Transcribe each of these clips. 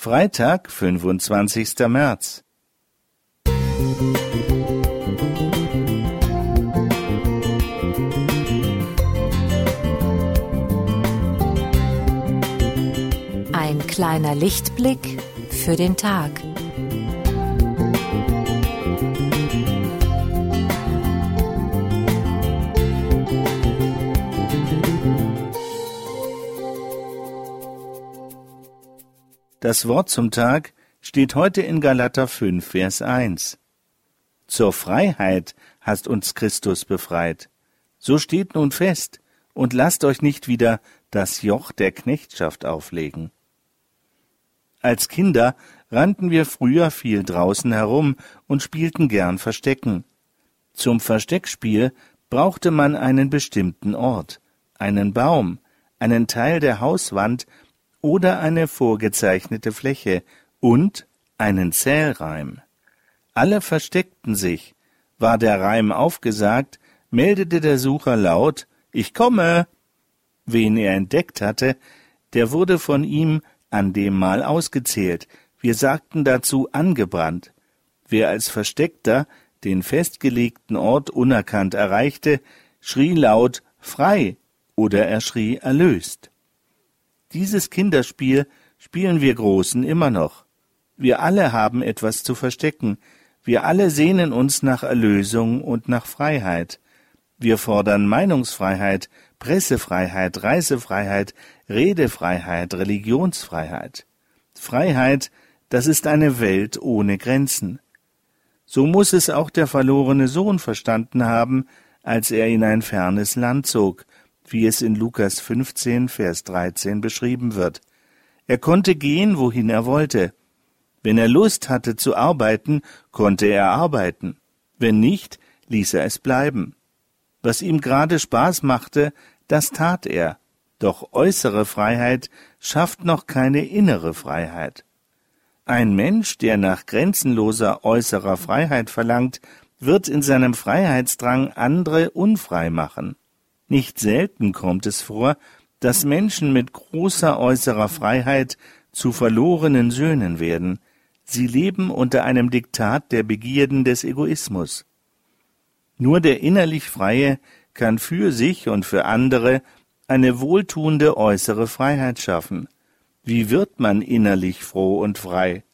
Freitag, 25. März. Ein kleiner Lichtblick für den Tag. Das Wort zum Tag steht heute in Galater 5, Vers 1. Zur Freiheit hast uns Christus befreit. So steht nun fest und lasst euch nicht wieder das Joch der Knechtschaft auflegen. Als Kinder rannten wir früher viel draußen herum und spielten gern Verstecken. Zum Versteckspiel brauchte man einen bestimmten Ort, einen Baum, einen Teil der Hauswand oder eine vorgezeichnete Fläche und einen Zählreim. Alle versteckten sich. War der Reim aufgesagt, meldete der Sucher laut Ich komme. Wen er entdeckt hatte, der wurde von ihm an dem Mal ausgezählt. Wir sagten dazu angebrannt. Wer als Versteckter den festgelegten Ort unerkannt erreichte, schrie laut frei oder er schrie erlöst. Dieses Kinderspiel spielen wir Großen immer noch. Wir alle haben etwas zu verstecken. Wir alle sehnen uns nach Erlösung und nach Freiheit. Wir fordern Meinungsfreiheit, Pressefreiheit, Reisefreiheit, Redefreiheit, Religionsfreiheit. Freiheit, das ist eine Welt ohne Grenzen. So muss es auch der verlorene Sohn verstanden haben, als er in ein fernes Land zog, wie es in Lukas 15, Vers 13 beschrieben wird. Er konnte gehen, wohin er wollte. Wenn er Lust hatte zu arbeiten, konnte er arbeiten. Wenn nicht, ließ er es bleiben. Was ihm gerade Spaß machte, das tat er. Doch äußere Freiheit schafft noch keine innere Freiheit. Ein Mensch, der nach grenzenloser äußerer Freiheit verlangt, wird in seinem Freiheitsdrang andere unfrei machen. Nicht selten kommt es vor, dass Menschen mit großer äußerer Freiheit zu verlorenen Söhnen werden. Sie leben unter einem Diktat der Begierden des Egoismus. Nur der innerlich Freie kann für sich und für andere eine wohltuende äußere Freiheit schaffen. Wie wird man innerlich froh und frei?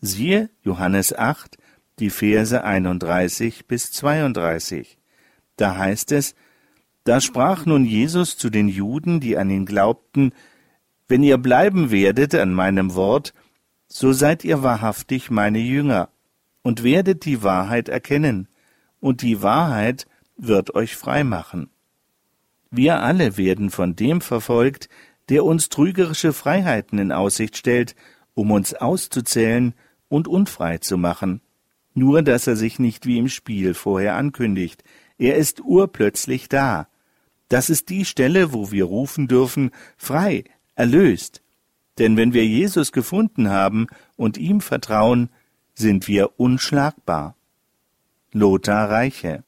Siehe Johannes 8, die Verse 31 bis 32. Da heißt es, da sprach nun Jesus zu den Juden, die an ihn glaubten, Wenn ihr bleiben werdet an meinem Wort, so seid ihr wahrhaftig meine Jünger, und werdet die Wahrheit erkennen, und die Wahrheit wird euch frei machen. Wir alle werden von dem verfolgt, der uns trügerische Freiheiten in Aussicht stellt, um uns auszuzählen und unfrei zu machen. Nur dass er sich nicht wie im Spiel vorher ankündigt. Er ist urplötzlich da, das ist die Stelle, wo wir rufen dürfen, frei, erlöst. Denn wenn wir Jesus gefunden haben und ihm vertrauen, sind wir unschlagbar. Lothar Reiche